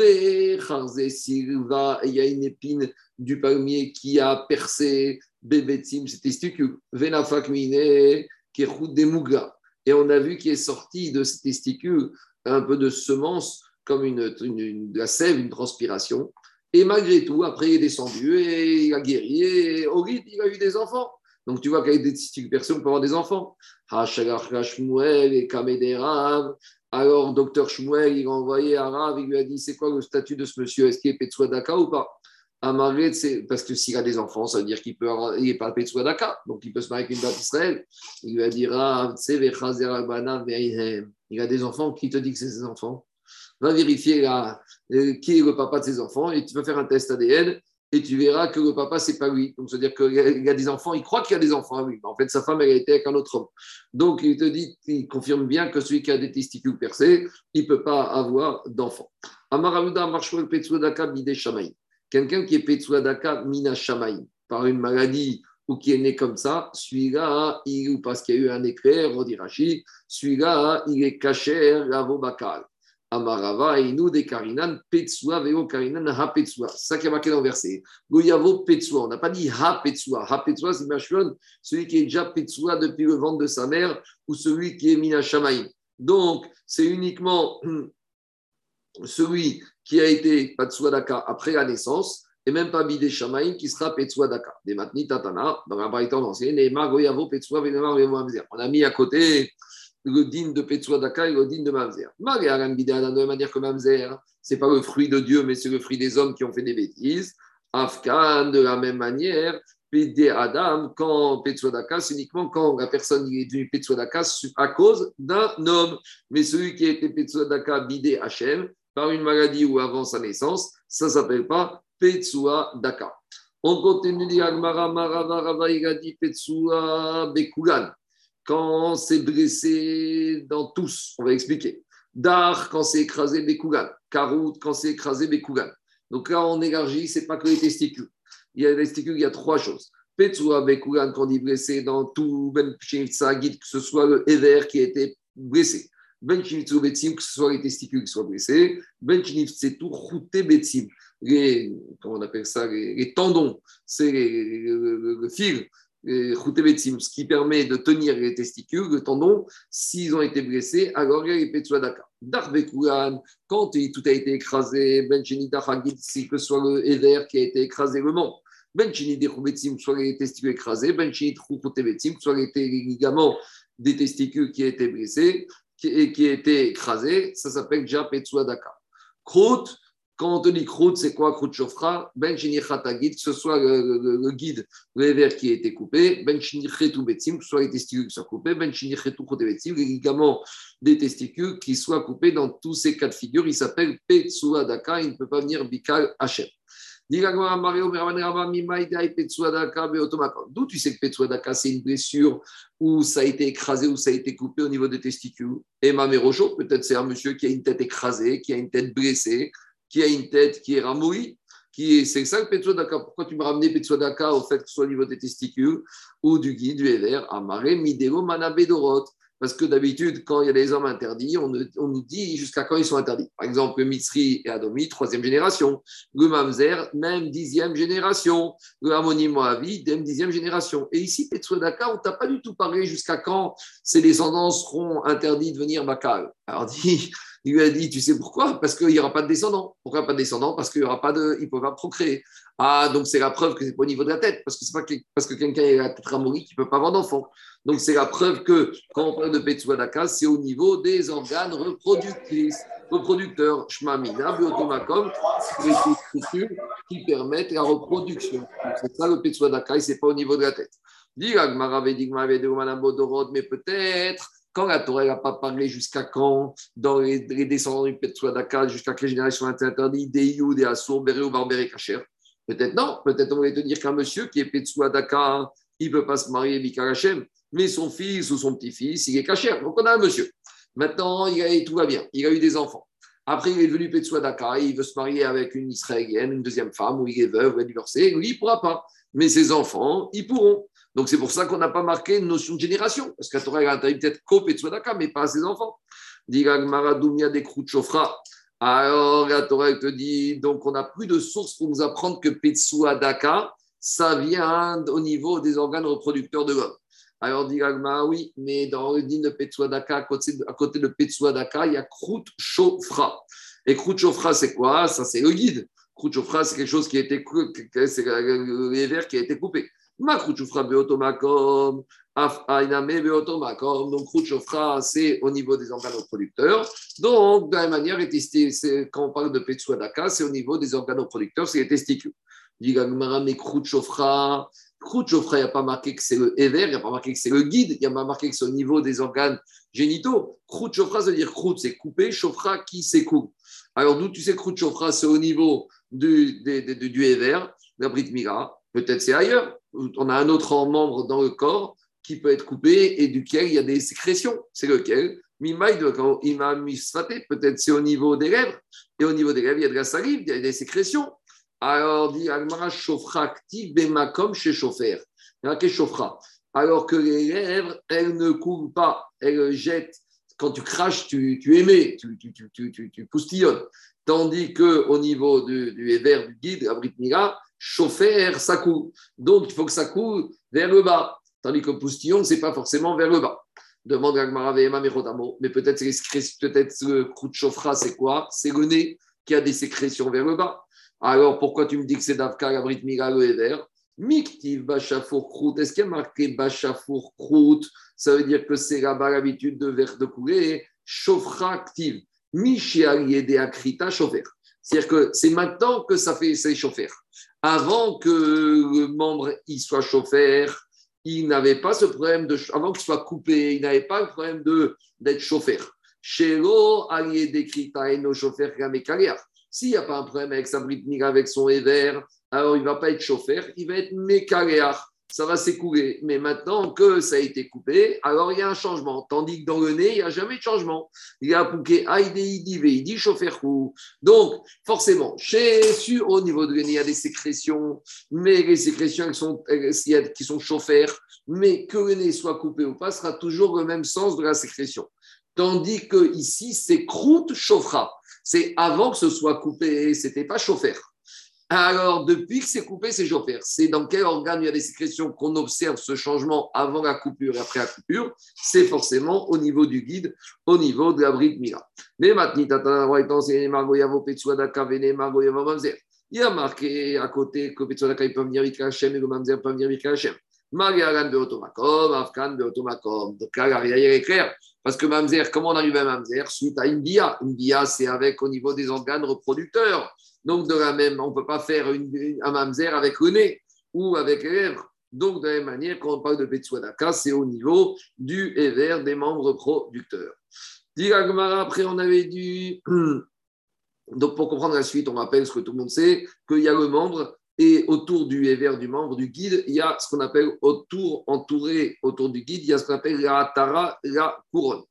y a une épine du palmier qui a percé Bebetim, ces testicules. Venafak mine, Et on a vu qu'il est sorti de ces testicules un peu de semence, comme une, de la sève, une transpiration. Et malgré tout, après, il est descendu et il a guéri. Et au il a eu des enfants. Donc, tu vois qu'avec des percés, on peut avoir des enfants. et Alors, docteur Shmuel, il a envoyé à Rav, il lui a dit c'est quoi le statut de ce monsieur? Est-ce qu'il est Petsuadaka ou pas? C'est parce que s'il a des enfants, ça veut dire qu'il peut il n'est pas Petsuadaka, donc il peut se marier avec une date d'Israël. Il lui a dit Rav, il a des enfants, qui te dit que c'est ses enfants? Va vérifier euh, qui est le papa de ses enfants et tu vas faire un test ADN et tu verras que le papa, c'est pas lui. Donc, c'est-à-dire qu'il a des enfants, il croit qu'il y a des enfants à lui. En fait, sa femme, elle a été avec un autre homme. Donc, il te dit, il confirme bien que celui qui a des testicules percés, il ne peut pas avoir d'enfants. Amaravuda Marshwell Petsuadaka Bide Shamaï. Quelqu'un qui est Petsuadaka Mina Shamaï, par une maladie ou qui est né comme ça, celui-là, il, ou parce qu'il y a eu un éclair, on dit celui-là, il est caché bakal. Amarava, nous des Karinan, Petsua, Veo Karinan, Ha Petsua. C'est ça qui est marqué dans le verset. Goyavo Petsua. On n'a pas dit Ha Petsua. Ha Petsua, c'est Machon, celui qui est déjà Petsua depuis le ventre de sa mère ou celui qui est Mina Shamaï. Donc, c'est uniquement celui qui a été Petsua Daka après la naissance et même pas Bidé Shamaï qui sera Petsua Daka. Des Matni Tatana, dans la Braïtan ancienne, et Goyavo Petsua, On a mis à côté le din de Petsuadaka et le din de Mamzer. De la manière que Mamzer, ce n'est pas le fruit de Dieu, mais c'est le fruit des hommes qui ont fait des bêtises. Afghan, de la même manière, Pédé Adam, quand Petsuadaka, c'est uniquement quand la personne est devenue Petsuadaka à cause d'un homme. Mais celui qui a été Petsuadaka bidé Hachem, par une maladie ou avant sa naissance, ça ne s'appelle pas Petsuadaka. On continue, dit Agmara, Marava, il a dit Petsua Bekulan quand c'est blessé dans tous, on va expliquer. Dar, quand c'est écrasé Bekougan. Karout, quand c'est écrasé Bekougan. Donc là, on élargit, ce n'est pas que les testicules. Il y a les testicules, il y a trois choses. Petsua Bekougan, quand on dit blessé dans tout Ben que ce soit le Ever qui a été blessé. Ben Betsim, que ce soit les testicules qui soient blessés. Ben tout Routé Betsim. Les, comment on appelle ça, les, tendons, c'est le fil ce qui permet de tenir les testicules, le tendon, s'ils ont été blessés, alors il y a les Petsuadaka. Darbekuran, quand tout a été écrasé, Benchini Dachagit, que ce soit le Eder qui a été écrasé, le membre, Benchini Dechubetim, soit les testicules écrasés, Benchini Truchotebetim, soit les ligaments des testicules qui a été blessés et qui a été écrasés, ça s'appelle déjà Petsuadaka. Krout, quand on te dit croûte, c'est quoi croûte chauffra Ben que ce soit le, guide, le verre qui a été coupé, ben betsim, que ce soit les testicules qui soient coupés, ben betsim, les ligaments des testicules qui soient coupés dans tous ces cas de figure. Il s'appelle Petsuadaka, il ne peut pas venir Bikal Hachem. D'où tu sais que Petsuadaka, c'est une blessure où ça a été écrasé, où ça a été coupé au niveau des testicules? Et Mamérocho, peut-être c'est un monsieur qui a une tête écrasée, qui a une tête blessée qui a une tête qui est ramouille, qui est, c'est ça le Petsuadaka. Pourquoi tu m'as ramené Petsuadaka au fait que ce soit au niveau des testicules ou du guide, du Ever, Amare, Midero, Manabedorot parce que d'habitude, quand il y a des hommes interdits, on, nous dit jusqu'à quand ils sont interdits. Par exemple, le Mitzri et Adomi, troisième génération. Le Mamzer, même dixième génération. Le Harmonie Moavi, même dixième génération. Et ici, Petsuadaka, on ne t'a pas du tout parlé jusqu'à quand ces descendants seront interdits de venir Bakal. Alors, dit, il lui a dit, tu sais pourquoi? Parce qu'il n'y aura pas de descendants. Pourquoi pas de descendants? Parce qu'il y aura pas de, ne peut pas procréer. Ah, donc c'est la preuve que c'est pas au niveau de la tête, parce que que quelqu'un a la tête ramourie qu'il peut pas avoir d'enfant. Donc c'est la preuve que quand on parle de Petsuadaka, c'est au niveau des organes reproductrices, reproducteurs, Shmamina, Biotomakom, les structures qui permettent la reproduction. C'est ça le Petsuadaka et c'est pas au niveau de la tête. Mais peut-être quand la Torah n'a pas parlé jusqu'à quand, dans les, descendants du Petsuadaka, jusqu'à quelle génération interdites, des You, des Assour, Béré ou Barbéré Kacher? Peut-être non, peut-être on voulait te dire qu'un monsieur qui est Petsuadaka, il ne peut pas se marier Bikar Hashem, mais son fils ou son petit-fils, il est Kacher. Donc on a un monsieur. Maintenant, il a, tout va bien, il a eu des enfants. Après, il est devenu Petsuadaka, il veut se marier avec une Israélienne, une deuxième femme, ou il est veuve, ou il est divorcé. Lui, il ne pourra pas. Mais ses enfants, ils pourront. Donc c'est pour ça qu'on n'a pas marqué une notion de génération, parce qu'à Torah, il a peut-être Ko Petsuadaka, mais pas à ses enfants. Des Alors, la te dit, donc on n'a plus de source pour nous apprendre que Petsua Daka, ça vient au niveau des organes reproducteurs de l'homme. Alors, dit oui, mais dans le din de Petsua Daka, à côté, de Petsua Daka, il y a Krout Chofra. Et Krout Chofra, c'est quoi? Ça, c'est le guide. Krout Chofra, c'est quelque chose qui a été, c'est les vers qui a été coupé. Beotomakom, beotomakom. Donc, Krout Chofra, c'est au niveau des organes reproducteurs. Donc, de la même manière, quand on parle de Petsua Daka, c'est au niveau des organes reproducteurs, c'est les testicules. Dit mais Krout Chofra, Krout il n'y a pas marqué que c'est le Ever, il n'y a pas marqué que c'est le guide, il n'y a pas marqué que c'est au niveau des organes génitaux. Krout ça veut dire Krout, c'est coupé, Chofra qui s'écoule. Alors d'où tu sais Krout c'est au niveau du, du, du Ever, de la Brit Mira. Peut-être c'est ailleurs. On a un autre membre dans le corps qui peut être coupé et duquel il y a des sécrétions. C'est lequel? Peut-être c'est au niveau des lèvres. Et au niveau des lèvres, il y a de la salive, il y a des sécrétions. Alors, dit chauffra bemakom chez a Alors que les lèvres, elles ne coulent pas, elles jettent. Quand tu craches, tu, émets, tu, tu, poustillonnes. Tandis qu'au niveau du, du du guide, la chauffer, ça coule. Donc, il faut que ça coule vers le bas. Tandis que poustillon, ce n'est pas forcément vers le bas. Demande Agmara mais peut-être peut le coup de chauffra, c'est quoi? C'est le nez qui a des sécrétions vers le bas. Alors, pourquoi tu me dis que c'est Davka, la Brit Mira, le Ever? Miktiv Bachafour Krout. Est-ce qu'il y a marqué Bachafour Krout Ça veut dire que c'est là-bas l'habitude de, verre de couler. Chauffra active. Michialiede Akrita chauffer. C'est-à-dire que c'est maintenant que ça fait c'est chauffer. Avant que le membre il soit chauffeur, il n'avait pas ce problème de avant qu'il soit coupé, il n'avait pas le problème de d'être chauffeur. Chez l'eau, Aliede Krita et nos chauffeurs s'il n'y a pas un problème avec sa brite avec son éver, alors il ne va pas être chauffeur, il va être mécaléar. Ça va s'écouler. Mais maintenant que ça a été coupé, alors il y a un changement. Tandis que dans le nez, il n'y a jamais de changement. Il y a pouké il dit chauffeur. Donc, forcément, chez sur au niveau de nez, il y a des sécrétions, mais les sécrétions elles sont, qui sont chauffeurs, mais que le nez soit coupé ou pas, sera toujours le même sens de la sécrétion. Tandis que ici, c'est croûte chauffera. C'est avant que ce soit coupé, c'était pas chauffeur. Alors, depuis que c'est coupé, c'est chauffeur. C'est dans quel organe il y a des sécrétions qu'on observe ce changement avant la coupure et après la coupure? C'est forcément au niveau du guide, au niveau de la bride mira. Mais maintenant, il y a marqué à côté que Petsuadaka peut venir avec Hachem et le Mamzer peut venir avec Hachem. Mariaran de Otomakom, Afkan de Otomakom. Donc là, il est clair. Parce que Mamzer, comment on arrive à Mamzer? Suite à. Une bia, c'est avec au niveau des organes reproducteurs. Donc, de la même, on ne peut pas faire un Mamzer avec le nez ou avec les lèvres. Donc, de la même manière, quand on parle de Petsuadaka, c'est au niveau du éver des membres producteurs. après, on avait dit. Donc, pour comprendre la suite, on rappelle ce que tout le monde sait, qu'il y a le membre et autour du éver du membre du guide, il y a ce qu'on appelle autour, entouré autour du guide, il y a ce qu'on appelle la tara, la couronne.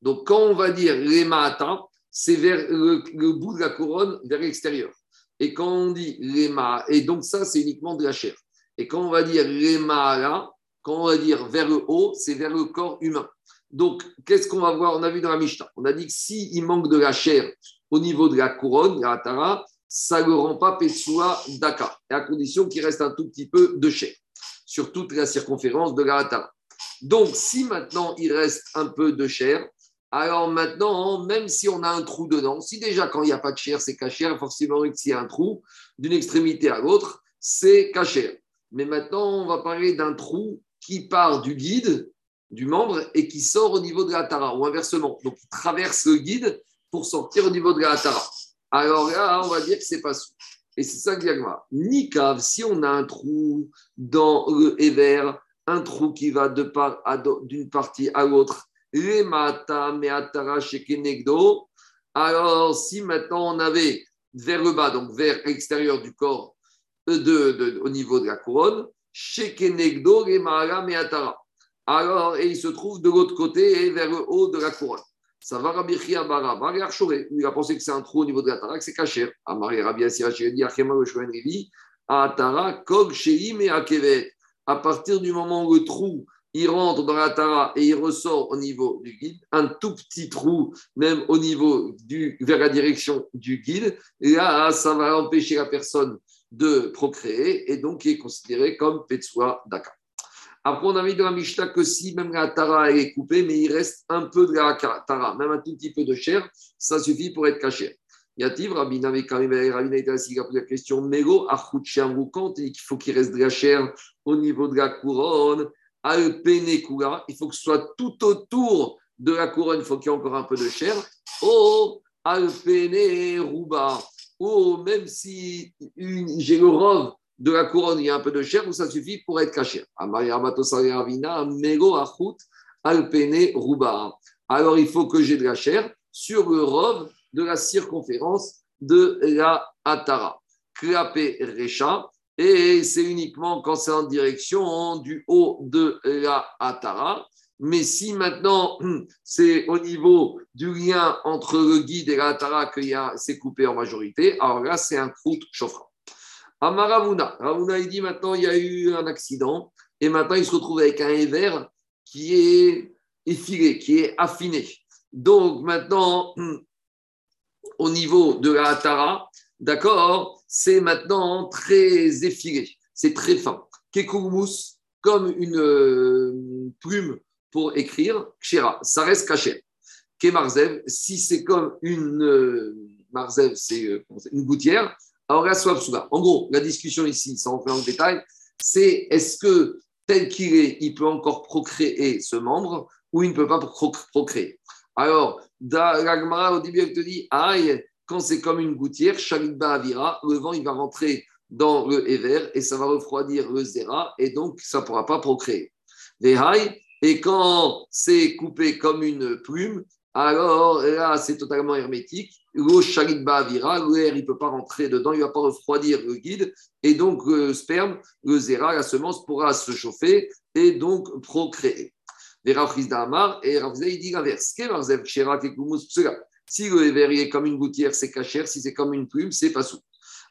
Donc, quand on va dire l'emata, c'est vers le, bout de la couronne, vers l'extérieur. Et quand on dit l'ema, et donc ça, c'est uniquement de la chair. Et quand on va dire là, quand on va dire vers le haut, c'est vers le corps humain. Donc, qu'est-ce qu'on va voir? On a vu dans la Mishnah. On a dit que s'il manque de la chair au niveau de la couronne, la tara, ça ne le rend pas Pessoa Daka, à condition qu'il reste un tout petit peu de chair sur toute la circonférence de la Donc, si maintenant il reste un peu de chair, alors maintenant, même si on a un trou dedans, si déjà quand il n'y a pas de chair, c'est caché, forcément s'il y a un trou d'une extrémité à l'autre, c'est caché. Mais maintenant, on va parler d'un trou qui part du guide, du membre, et qui sort au niveau de la tara, ou inversement. Donc, il traverse le guide pour sortir au niveau de la tara alors là, on va dire que c'est pas sous. Et c'est ça que Ni cave, si on a un trou dans le Ever, un trou qui va d'une partie à l'autre, alors si maintenant on avait vers le bas, donc vers l'extérieur du corps, euh, de, au niveau de la couronne, alors, et il se trouve de l'autre côté, vers le haut de la couronne. Ça va Rabbi Baraba, il a pensé que c'est un trou au niveau de la Tara, que c'est caché. Amari Rabbi Asira dit Achema Rivi, Atara, Kog Sheim et Akevet. À partir du moment où le trou il rentre dans la Tara et il ressort au niveau du guide, un tout petit trou, même au niveau du, vers la direction du guide, et là, ça va empêcher la personne de procréer et donc il est considéré comme Petsua Daka. Après, on a mis dans la Mishnah que si même la Tara est coupée, mais il reste un peu de la Tara, même un tout petit peu de chair, ça suffit pour être caché. Yativ, Rabbi Name Rabbi été assis a posé la question Mego, quand il faut qu'il reste de la chair au niveau de la couronne, Alpenekula, il faut que ce soit tout autour de la couronne, il faut qu'il y ait encore un peu de chair. Oh, Alpene Ruba, oh, même si j'ai le robe de la couronne, il y a un peu de chair, ça suffit pour être caché. Alors il faut que j'ai de la chair sur le robe de la circonférence de la Atara. Klapé Recha, et c'est uniquement quand c'est en direction du haut de la Atara. Mais si maintenant c'est au niveau du lien entre le guide et la Atara que c'est coupé en majorité, alors là c'est un croûte chauffant. Amaravuna, Ravuna il dit maintenant il y a eu un accident et maintenant il se retrouve avec un éver qui est effilé, qui est affiné. Donc maintenant au niveau de la Tara, d'accord, c'est maintenant très effilé, c'est très fin. Kekoumus, comme une euh, plume pour écrire, Kshera, ça reste caché. Kemarzev, si c'est comme une euh, Marzev, c'est euh, une gouttière, alors là, soit En gros, la discussion ici, sans rentrer en détail, c'est est-ce que tel qu'il est, il peut encore procréer ce membre ou il ne peut pas procréer? Alors, l'Agmara, au début, elle te dit aïe, quand c'est comme une gouttière, Avira, le vent, il va rentrer dans le Ever et ça va refroidir le Zera et donc ça ne pourra pas procréer. et quand c'est coupé comme une plume, alors là, c'est totalement hermétique. L'eau Shalibba Avira, l'air, il ne peut pas rentrer dedans, il ne va pas refroidir le guide et donc le sperme, le Zera, la semence pourra se chauffer et donc procréer. Et Amar, et il dit l'inverse. Si le verrier est comme une gouttière, c'est cachère. Si c'est comme une plume, c'est pas sous.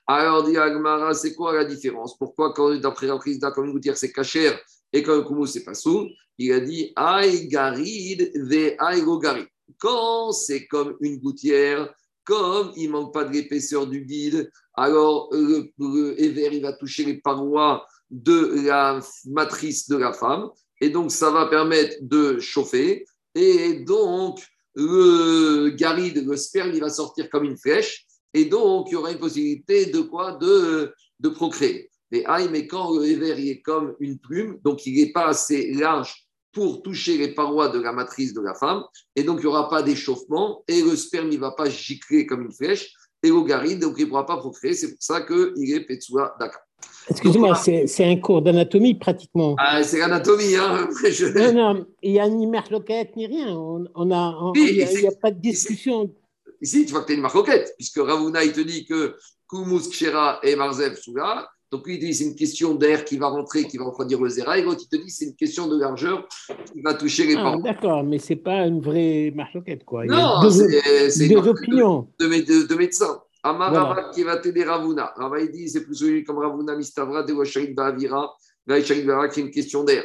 Alors, dit Agmara, c'est quoi la différence? Pourquoi, quand d'après Ravrizda, comme une gouttière, c'est cachère et comme un koumous, c'est pas sous Il a dit Aïe garid ve garid. Quand c'est comme une gouttière, comme il manque pas de l'épaisseur du guide, alors le, le il va toucher les parois de la matrice de la femme et donc ça va permettre de chauffer, et donc le garide, le sperme, il va sortir comme une flèche, et donc il y aura une possibilité de quoi? De, de procréer. Mais, mais quand le verre est comme une plume, donc il n'est pas assez large pour toucher les parois de la matrice de la femme, et donc il n'y aura pas d'échauffement, et le sperme ne va pas gicler comme une flèche, et le garide, donc il ne pourra pas procréer. C'est pour ça qu'il est Petsua Daka. Excusez-moi, c'est un cours d'anatomie pratiquement. Ah, c'est l'anatomie, hein. Non, non, il n'y a ni marloquette ni rien. On, a, il n'y a, pas de discussion. Ici, tu vois que tu as une marloquette, puisque Ravuna, il te dit que Koumous, Kshera et Marzev sont là. Donc, lui, il dit c'est une question d'air qui va rentrer, qui va refroidir le zéra. Et l'autre, il te dit c'est une question de largeur qui va toucher les ah, D'accord, mais ce n'est pas une vraie marloquette, quoi. non, c'est deux opinions. De, de, de médecins. Amar qui va t'aider Ravuna. Rava il dit c'est plus celui comme Ravuna Mistavra de Washarik Bavira. Washarik Bavira qui est une question d'air.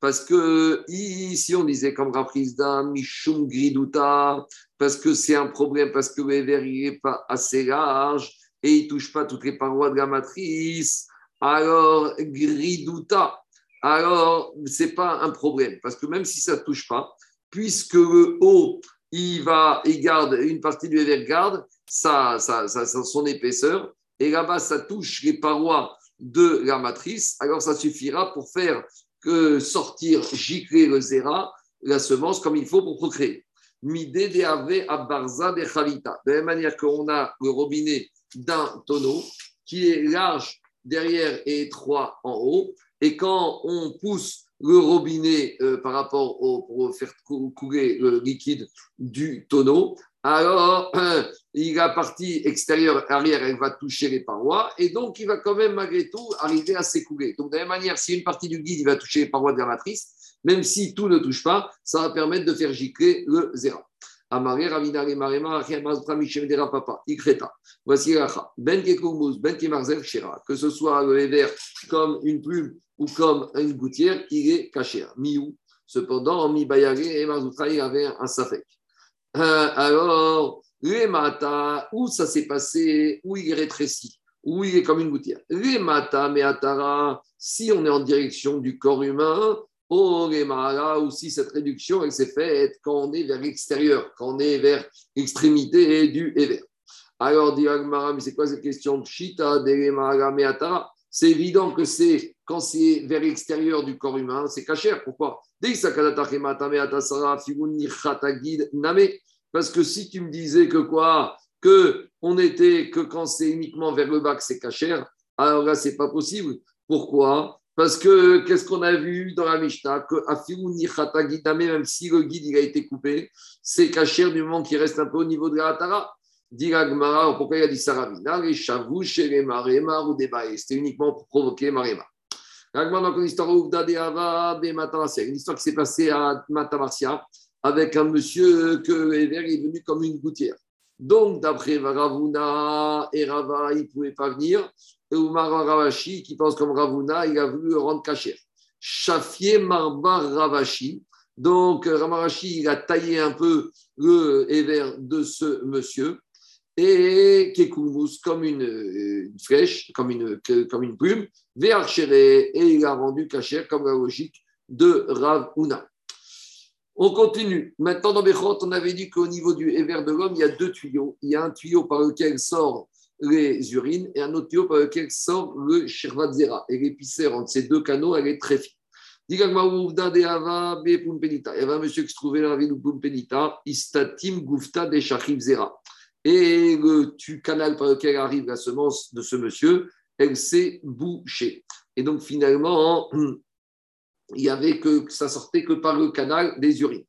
Parce que ici on disait comme Rafrizda, Mishum Griduta, parce que c'est un problème, parce que le verre n'est pas assez large et il ne touche pas toutes les parois de la matrice. Alors, Griduta, alors c'est pas un problème. Parce que même si ça ne touche pas, puisque le haut, il, va, il garde, une partie du verre garde, ça, son épaisseur, et là-bas, ça touche les parois de la matrice, alors ça suffira pour faire que sortir, gicler le zéra, la semence, comme il faut pour procréer. Midé de barza de chavita. De la même manière qu'on a le robinet d'un tonneau qui est large derrière et étroit en haut, et quand on pousse le robinet euh, par rapport au, pour faire couler le liquide du tonneau, alors la partie extérieure, arrière, elle va toucher les parois et donc il va quand même malgré tout arriver à s'écouler. Donc de la même manière, si une partie du guide il va toucher les parois de la matrice, même si tout ne touche pas, ça va permettre de faire gicler le Ravina Marema, Papa, Ikreta. Voici Ben Kekoumous, Ben Kemarzel Shira. Que ce soit le Ever comme une plume ou comme une gouttière, il est caché. Miou. Cependant, Mi Bayagé et Marzoutra, il avait un safek. Euh, alors, les où ça s'est passé, où il est rétréci, où il est comme une gouttière? Les mata, meatara, si on est en direction du corps humain, Oh, ou si cette réduction elle s'est faite quand on est vers l'extérieur, quand on est vers l'extrémité du Ever. Alors, dit mais c'est quoi cette question Chita, C'est évident que c'est quand c'est vers l'extérieur du corps humain, c'est caché. Pourquoi? Parce que si tu me disais que quoi? Que on était que quand c'est uniquement vers le bas que c'est caché, alors là, c'est pas possible. Pourquoi? Parce que qu'est-ce qu'on a vu dans la Mishnah? Que même si le guide il a été coupé, c'est caché du moment qu'il reste un peu au niveau de la Hatara. pourquoi il a dit Saravina Les les marémar ou C'était uniquement pour provoquer marémar. Une histoire une histoire qui s'est passée à Matamarsia avec un monsieur que Ever est venu comme une gouttière. Donc, d'après Ravuna et Rava, il ne pouvait pas venir et Oumar Ravashi, qui pense comme Ravuna, il a voulu rendre caché. Shafié Marbar Ravashi. Donc, Ramarashi, il a taillé un peu le de ce monsieur et Kekoumous comme une, flèche, comme une, comme une plume, et il a rendu caché comme la logique de Ravuna. On continue. Maintenant, dans Bechot, on avait dit qu'au niveau du éver de l'homme, il y a deux tuyaux. Il y a un tuyau par lequel sort les urines et un autre tuyau par lequel sort le shirvat zera. Et l'épicerie entre ces deux canaux, elle est très fine. Il y avait un monsieur qui se trouvait dans la ville de Pumpenita, Istatim Gufta de Zera. Et le canal par lequel arrive la semence de ce monsieur, elle s'est bouchée. Et donc finalement, il y avait que ça sortait que par le canal des urines.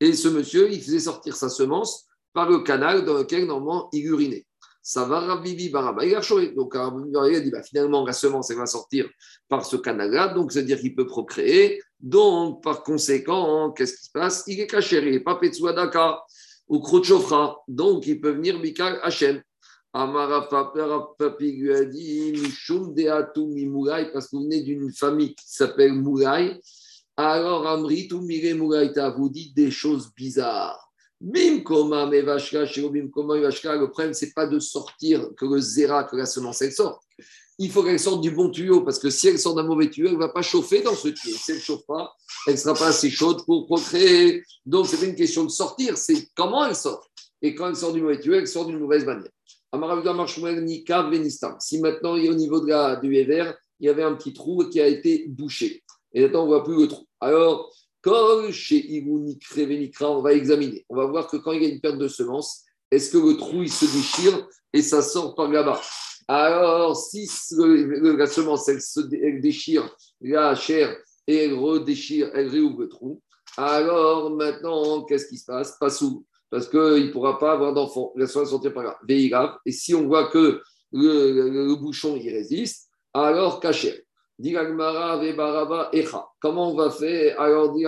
Et ce monsieur, il faisait sortir sa semence par le canal dans lequel normalement il urinait. Ça va Ravivi Baraba. Donc, a dit bah, finalement, la semence, elle va sortir par ce canal-là. Donc, c'est-à-dire qu'il peut procréer. Donc, par conséquent, qu'est-ce qui se passe? Il est caché. Il n'est pas ou Krochofra. Donc, il peut venir Mikal Hachem. Amara Papi lui a dit Mishum Deatu Mimourai, parce vous venez d'une famille qui s'appelle Mourai. Alors, Amri, Mire Mouraïta, vous dites des choses bizarres. Bim koma bim koma le problème, c'est pas de sortir que le zéra, que la semence, elle sorte. Il faut qu'elle sorte du bon tuyau, parce que si elle sort d'un mauvais tuyau, elle ne va pas chauffer dans ce tuyau. Si elle ne chauffe pas, elle ne sera pas assez chaude pour procréer. Donc, c'est pas une question de sortir, c'est comment elle sort. Et quand elle sort du mauvais tuyau, elle sort d'une mauvaise manière. Si maintenant, au niveau de la, du il y avait un petit trou qui a été bouché. Et maintenant, on ne voit plus le trou. Alors, comme chez Ivunikra, on va examiner. On va voir que quand il y a une perte de semences, est-ce que le trou il se déchire et ça sort par là-bas Alors, si la semence elle se déchire la chair et elle redéchire, elle réouvre le trou, alors maintenant, qu'est-ce qui se passe? Pas sous, parce qu'il ne pourra pas avoir d'enfant. La semence sortir par là. Véhigave. Et si on voit que le, bouchon il résiste, alors cacher. Comment on va faire? Alors, dit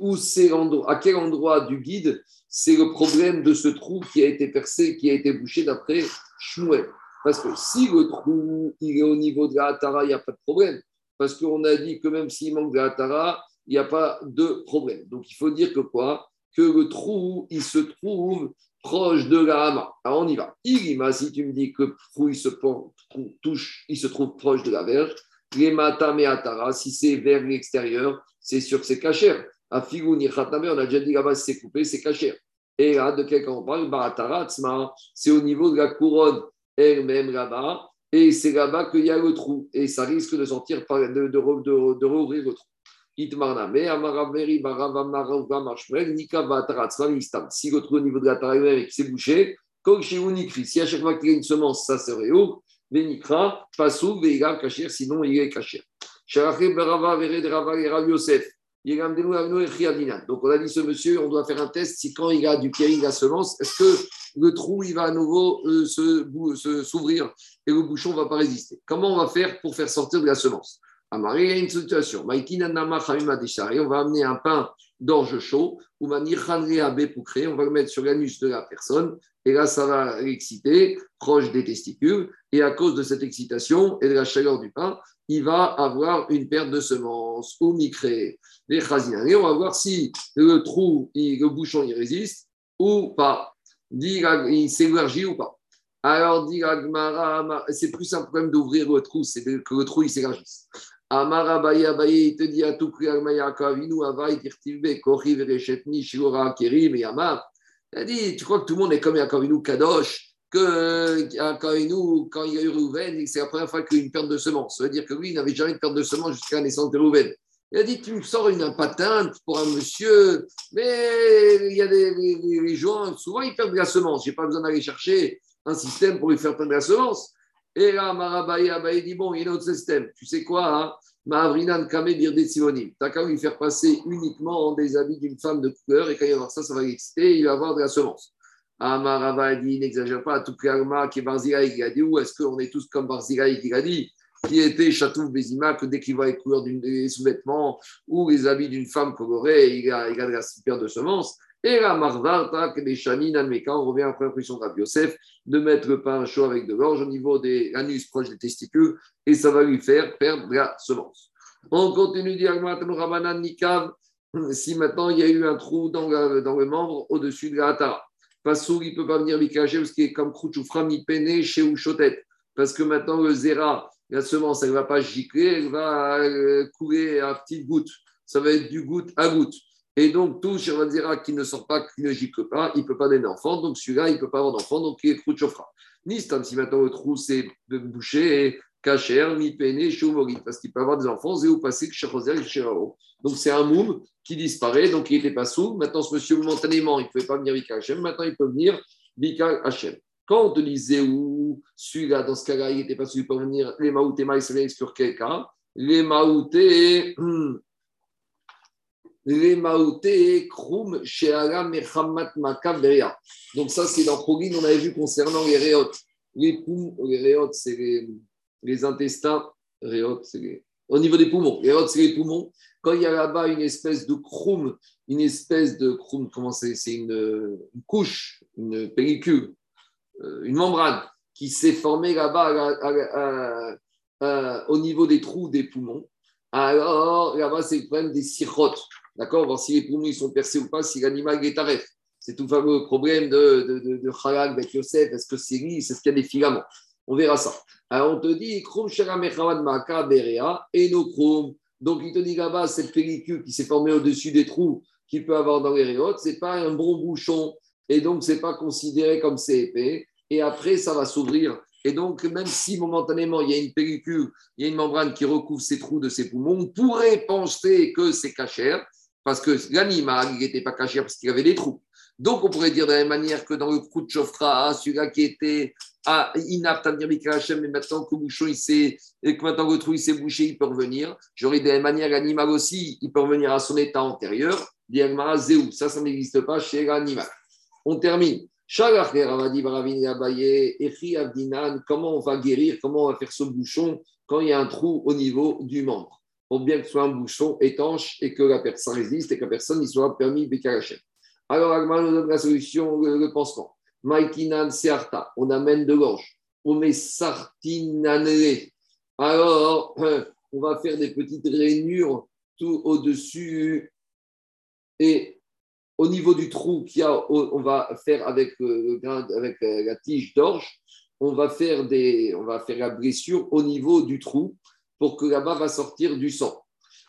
où c'est à quel endroit du guide c'est le problème de ce trou qui a été percé, qui a été bouché d'après Shmuel. Parce que si le trou il est au niveau de la Hatara, il n'y a pas de problème. Parce qu'on a dit que même s'il manque de la Hatara, il n'y a pas de problème. Donc il faut dire que quoi? Que le trou, il se trouve proche de la hama. Alors on y va. Irima, si tu me dis que le trou, il se touche, il se trouve proche de la verge, les atara, si c'est vers l'extérieur, c'est sûr que c'est cachère. À Figouni on a déjà dit là-bas, c'est coupé, c'est cachère. Et là, de quel on parle c'est au niveau de la couronne elle-même là-bas, et c'est là-bas qu'il y a le trou, et ça risque de sortir, de, de, de, de rouvrir le trou. Si le trou au niveau de la taille même et que c'est bouché, si à chaque fois qu'il y a une semence, ça se réouvre, Venikra, Pasou, Veiga, Kachir, sinon il est Kachir. Donc on a dit ce monsieur, on doit faire un test. Si quand il a du pied, la semence, est-ce que le trou il va à nouveau euh, se, s'ouvrir et le bouchon ne va pas résister? Comment on va faire pour faire sortir de la semence? Amaré, il y a une situation. On va amener un pain d'orge chaud, ou on va le mettre sur l'anus de la personne, et là, ça va l'exciter, proche des testicules, et à cause de cette excitation et de la chaleur du pain, il va avoir une perte de semences ou micré. Les on va voir si le trou, le bouchon, il résiste ou pas. Il s'élargit ou pas. Alors, c'est plus un problème d'ouvrir le trou, c'est que le trou, il s'élargisse. Il te dit à Kavinu, Tirtilbe, Kori, Verechetni, Shilora, Kerim. Il a dit, tu crois que tout le monde est comme Yaakavinu Kadosh, que Yaakavinu, quand il y a eu Rouven, c'est la première fois qu'il y a eu une perte de semences. Ça veut dire que lui, il n'avait jamais de perte de semences jusqu'à la naissance de Rouven. Il a dit, tu me sors une patente pour un monsieur, mais il y a des les, gens, souvent ils perdent de la semence. Je n'ai pas besoin d'aller chercher un système pour lui faire perdre la semence. Et là, Marabaye Abaye dit Bon, il y a un autre système. Tu sais quoi hein? Mavrinan Kame des Sivonim. Tu qu'à lui faire passer uniquement des habits d'une femme de couleur et quand il va voir ça, ça va l'exciter il va avoir de la semence. Amarava dit N'exagère pas, tout Alma qui est Barziraï qui dit Ou est-ce qu'on est tous comme Barziraï qui dit qui était Chatouf Bézima, que dès qu'il voit les couleurs des sous-vêtements ou les habits d'une femme colorée, il a, il a de la super de semences. Et la marvarta, que les chanines, on revient après position de Yosef, de mettre le pain chaud avec de l'orge au niveau des anus proches des testicules, et ça va lui faire perdre la semence. On continue dire Nikav, si maintenant il y a eu un trou dans, le membre au-dessus de la hatara. Passou, il ne peut pas venir cacher parce qu'il est comme Krouchoufra, mi peine chez ou chotet. Parce que maintenant le zéra, la semence, elle ne va pas gicler, elle va euh, couler à petites gouttes. Ça va être du goutte à goutte. Et donc, tout Shirazira qui ne sort pas, qui ne gicle pas, il ne peut pas donner d'enfant. Donc, celui-là, il ne peut pas avoir d'enfant. Donc, il est trou de chauffra. Ni si maintenant le trou s'est bouché, et cacher, ni peiné, choumori, parce qu'il peut avoir des enfants, zéou passé, chérao. Donc, c'est un moum qui disparaît. Donc, il n'était pas sous. Maintenant, ce monsieur, momentanément, il ne pouvait pas venir Vika Hachem. Maintenant, il peut venir Vika Hachem. Quand on te dit Zéou, celui-là, dans ce cas-là, il n'était pas sous, il peut venir les Maouté il sur quel cas Les Maouté. Hmm, les Mechamat. Donc, ça, c'est dans Krogin, on avait vu concernant les réotes. Les poumons, les c'est les, intestins. Les... Au niveau des poumons. Les réotes, c'est les poumons. Quand il y a là-bas une espèce de Krum, une espèce de Krum, comment c'est C'est une, couche, une pellicule, euh, une membrane qui s'est formée là-bas au niveau des trous des poumons. Alors, là-bas, c'est le problème des sirotes. D'accord Voir si les poumons ils sont percés ou pas, si l'animal est taref. C'est tout fameux problème de, de, de, de avec Yosef. Est-ce que c'est lui C'est ce qu'il y a des filaments? On verra ça. Alors, on te dit et no Krum. Donc, il te dit là-bas, cette pellicule qui s'est formée au-dessus des trous qu'il peut avoir dans les réotes, ce n'est pas un bon bouchon. Et donc, ce n'est pas considéré comme c'est épais. Et après, ça va s'ouvrir. Et donc, même si momentanément, il y a une pellicule, il y a une membrane qui recouvre ces trous de ces poumons, on pourrait penser que c'est cachère parce que l'animal, il n'était pas caché parce qu'il avait des trous. Donc, on pourrait dire de la même manière que dans le coup de Chofra, celui-là qui était ah, inapte à venir Hachem, mais maintenant que le bouchon, il s'est, que maintenant le trou, s'est bouché, il peut revenir. J'aurais de la même manière, l'animal aussi, il peut revenir à son état antérieur. Ça, ça n'existe pas chez l'animal. On termine. Comment on va guérir, comment on va faire ce bouchon quand il y a un trou au niveau du membre? Pour bien que ce soit un bouchon étanche et que la personne résiste et que la personne n'y soit permis Bekarachem. Alors, Agma nous donne la solution, le, pansement. Maïkinan Searta, on amène de l'orge. On met Sartinanele. Alors, on va faire des petites rainures tout au-dessus et au niveau du trou qu'il y a, on va faire avec, le avec la tige d'orge, on va faire on va faire la blessure au niveau du trou pour que là-bas va sortir du sang.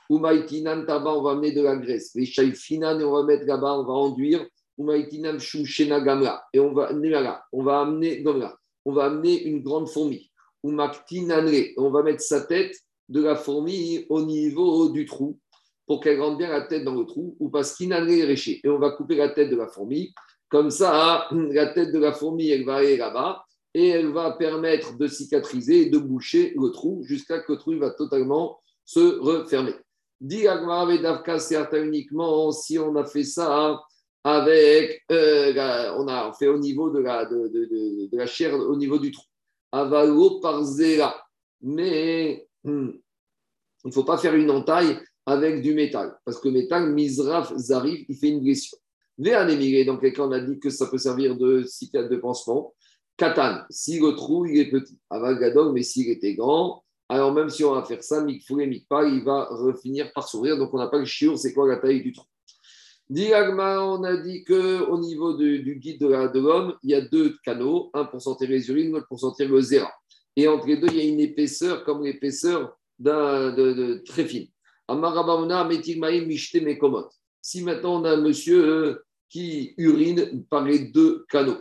Umaitinan taba, on va amener de la graisse. Les finan, on va mettre là-bas, on va enduire. Umaitinan shushena gamla. Et on va amener là, on va amener gamla. On va amener une grande fourmi. Umaktinanre, on va mettre sa tête de la fourmi au niveau du trou pour qu'elle rentre bien la tête dans le trou. Ou parce réché. Et on va couper la tête de la fourmi. Comme ça, la tête de la fourmi, elle va aller là-bas et elle va permettre de cicatriser et de boucher le trou jusqu'à que le trou va totalement se refermer. Dit c'est uniquement si on a fait ça avec, euh, on a fait au niveau de la, de, de, de, la chair, au niveau du trou. Avalo par zéla. Mais, hmm, il ne faut pas faire une entaille avec du métal, parce que le métal, misraf, zarif, il fait une blessure. Véan émigré, dans quel cas on a dit que ça peut servir de de pansement. Katan, si le trou il est petit, Avagadog, mais s'il était grand, alors même si on va faire ça, mikfou et mikpa, il va finir par s'ouvrir. Donc on n'a pas le chiour, c'est quoi la taille du trou? Diagma, on a dit qu'au niveau du guide de l'homme, il y a deux canaux, un pour sentir les urines, l'autre pour sentir le zéra. Et entre les deux, il y a une épaisseur comme l'épaisseur d'un très fine. Si maintenant on a un monsieur euh, qui urine par les deux canaux,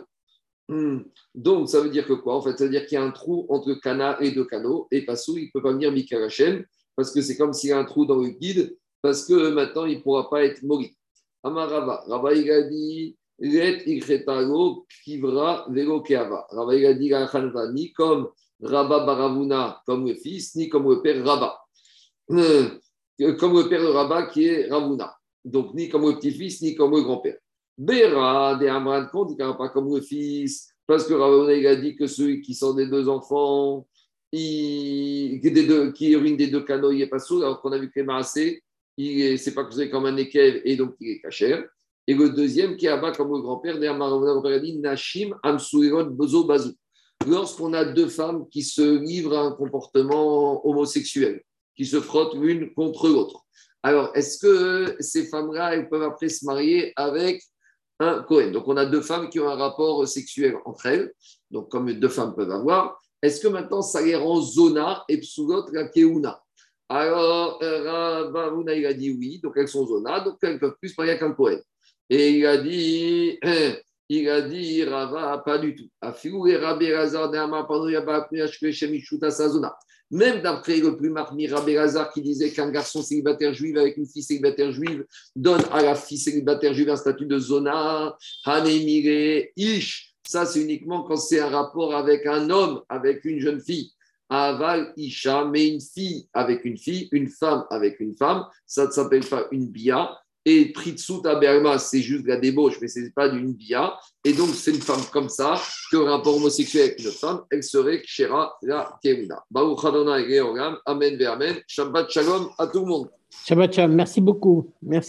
hmm. donc ça veut dire que quoi En fait, ça veut dire qu'il y a un trou entre canal et deux canaux, et Passou, il ne peut pas venir Mikarachem, parce que c'est comme s'il y a un trou dans le guide, parce que maintenant il ne pourra pas être mori. Amarava, Rava il a dit, Let kivra velo keava. Rava il a dit, ni comme Rabba Baravuna, comme le fils, ni comme le père Rabba. Euh, comme le père de Rabba qui est Ravuna. Donc, ni comme le petit-fils, ni comme le grand-père. Béra, des Amran, pas comme le fils, parce que Ravuna, il a dit que ceux qui sont des deux enfants, qui urinent des deux canaux, il n'est pas sourd, alors qu'on a vu que les c'est pas considéré comme un ékev et donc il est cachère. Et le deuxième, qui est bas comme le grand-père, des il a dit Nashim, Amsuirot, Bozo, Bazou. Lorsqu'on a deux femmes qui se livrent à un comportement homosexuel, qui se frottent l'une contre l'autre. Alors, est-ce que ces femmes-là, elles peuvent après se marier avec un Cohen. Donc, on a deux femmes qui ont un rapport sexuel entre elles, donc comme deux femmes peuvent avoir. Est-ce que maintenant, ça les rend zona et psulot la keuna? Alors, Ravuna, il a dit oui, donc elles sont zona, donc elles peuvent plus se marier avec un Cohen. Et il a dit, il a dit Rava, pas du tout. Même d'après le plus marmi Rabbi Lazar qui disait qu'un garçon célibataire juif avec une fille célibataire juive donne à la fille célibataire juive un statut de zona, hanemire, ish. Ça, c'est uniquement quand c'est un rapport avec un homme, avec une jeune fille. Aval, Isha, mais une fille avec une fille, une femme avec une femme, ça ne s'appelle pas une bia, et Pritsut Berma, c'est juste la débauche, mais ce n'est pas d'une bia. Et donc, c'est une femme comme ça, qui rapport homosexuel avec une femme, elle serait Kshera la Adonai Amen, Amen. Shabbat Shalom à tout le monde. Shabbat Shalom, merci beaucoup. Merci.